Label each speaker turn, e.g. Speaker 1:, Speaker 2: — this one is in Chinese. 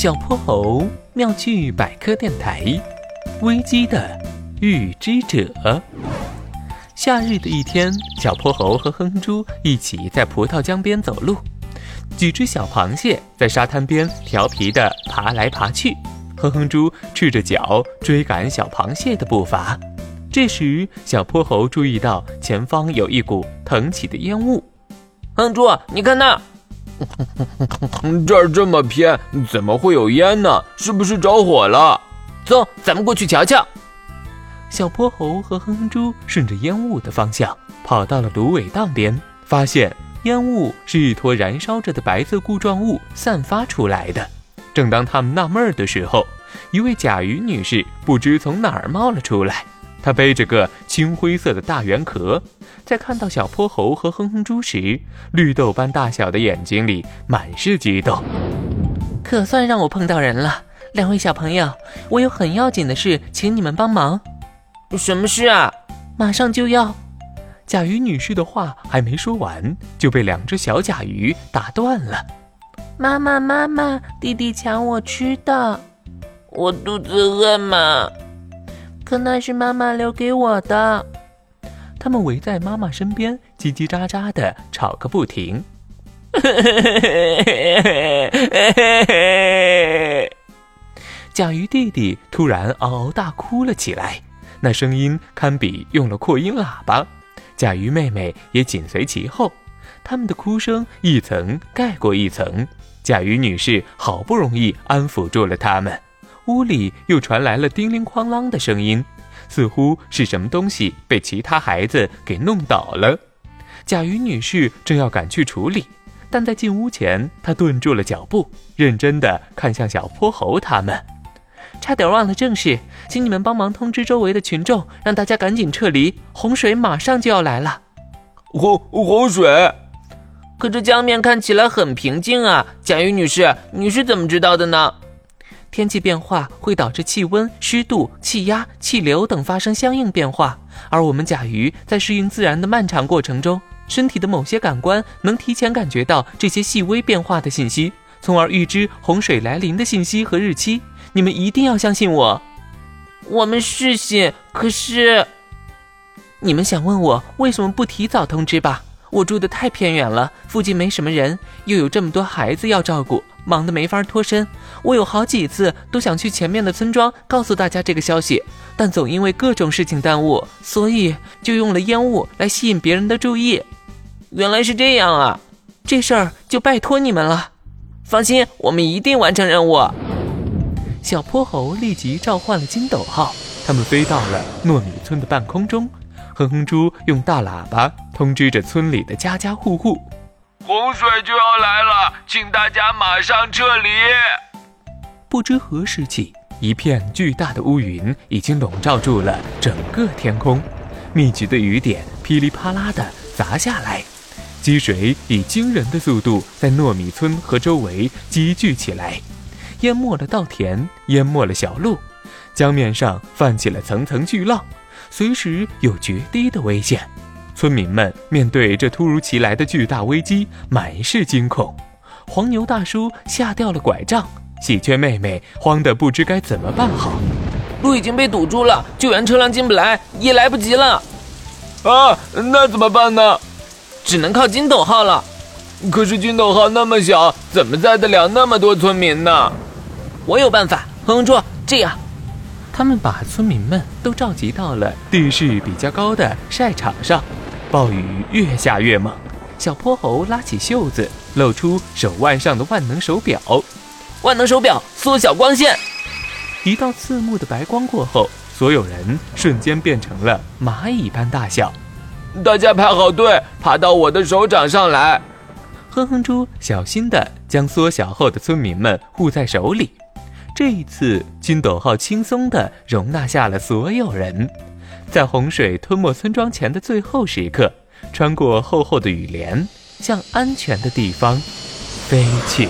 Speaker 1: 小泼猴妙趣百科电台，危机的预知者。夏日的一天，小泼猴和哼哼猪一起在葡萄江边走路，几只小螃蟹在沙滩边调皮地爬来爬去。哼哼猪赤着脚追赶小螃蟹的步伐。这时，小泼猴注意到前方有一股腾起的烟雾。
Speaker 2: 哼猪，你看那。
Speaker 3: 这儿这么偏，怎么会有烟呢？是不是着火了？
Speaker 2: 走，咱们过去瞧瞧。
Speaker 1: 小泼猴和哼哼猪顺着烟雾的方向跑到了芦苇荡边，发现烟雾是一坨燃烧着的白色固状物散发出来的。正当他们纳闷的时候，一位甲鱼女士不知从哪儿冒了出来。她背着个青灰色的大圆壳，在看到小泼猴和哼哼猪时，绿豆般大小的眼睛里满是激动。
Speaker 4: 可算让我碰到人了，两位小朋友，我有很要紧的事，请你们帮忙。
Speaker 2: 什么事啊？
Speaker 4: 马上就要。
Speaker 1: 甲鱼女士的话还没说完，就被两只小甲鱼打断了。
Speaker 4: 妈妈，妈妈，弟弟抢我吃的，
Speaker 2: 我肚子饿嘛。
Speaker 4: 可那是妈妈留给我的。
Speaker 1: 他们围在妈妈身边，叽叽喳喳的吵个不停。甲鱼弟弟突然嗷嗷大哭了起来，那声音堪比用了扩音喇叭。甲鱼妹妹也紧随其后，他们的哭声一层盖过一层。甲鱼女士好不容易安抚住了他们。屋里又传来了叮铃哐啷的声音，似乎是什么东西被其他孩子给弄倒了。甲鱼女士正要赶去处理，但在进屋前，她顿住了脚步，认真地看向小泼猴他们。
Speaker 4: 差点忘了正事，请你们帮忙通知周围的群众，让大家赶紧撤离，洪水马上就要来了。
Speaker 3: 洪洪水？
Speaker 2: 可这江面看起来很平静啊，甲鱼女士，你是怎么知道的呢？
Speaker 4: 天气变化会导致气温、湿度、气压、气流等发生相应变化，而我们甲鱼在适应自然的漫长过程中，身体的某些感官能提前感觉到这些细微变化的信息，从而预知洪水来临的信息和日期。你们一定要相信我。
Speaker 2: 我们是信，可是，
Speaker 4: 你们想问我为什么不提早通知吧？我住的太偏远了，附近没什么人，又有这么多孩子要照顾。忙得没法脱身，我有好几次都想去前面的村庄告诉大家这个消息，但总因为各种事情耽误，所以就用了烟雾来吸引别人的注意。
Speaker 2: 原来是这样啊，
Speaker 4: 这事儿就拜托你们了。
Speaker 2: 放心，我们一定完成任务。
Speaker 1: 小泼猴立即召唤了金斗号，他们飞到了糯米村的半空中。哼哼猪用大喇叭通知着村里的家家户户。
Speaker 3: 洪水就要来了，请大家马上撤离。
Speaker 1: 不知何时起，一片巨大的乌云已经笼罩住了整个天空，密集的雨点噼里啪啦地砸下来，积水以惊人的速度在糯米村和周围积聚起来，淹没了稻田，淹没了小路，江面上泛起了层层巨浪，随时有决堤的危险。村民们面对这突如其来的巨大危机，满是惊恐。黄牛大叔吓掉了拐杖，喜鹊妹妹慌得不知该怎么办好。
Speaker 2: 路已经被堵住了，救援车辆进不来，也来不及了。
Speaker 3: 啊，那怎么办呢？
Speaker 2: 只能靠金斗号了。
Speaker 3: 可是金斗号那么小，怎么载得了那么多村民呢？
Speaker 2: 我有办法，哼哼猪，这样。
Speaker 1: 他们把村民们都召集到了地势比较高的晒场上。暴雨越下越猛，小泼猴拉起袖子，露出手腕上的万能手表。
Speaker 2: 万能手表缩小光线，
Speaker 1: 一道刺目的白光过后，所有人瞬间变成了蚂蚁般大小。
Speaker 3: 大家排好队，爬到我的手掌上来。
Speaker 1: 哼哼猪小心地将缩小后的村民们护在手里。这一次，金斗号轻松地容纳下了所有人。在洪水吞没村庄前的最后时刻，穿过厚厚的雨帘，向安全的地方飞去。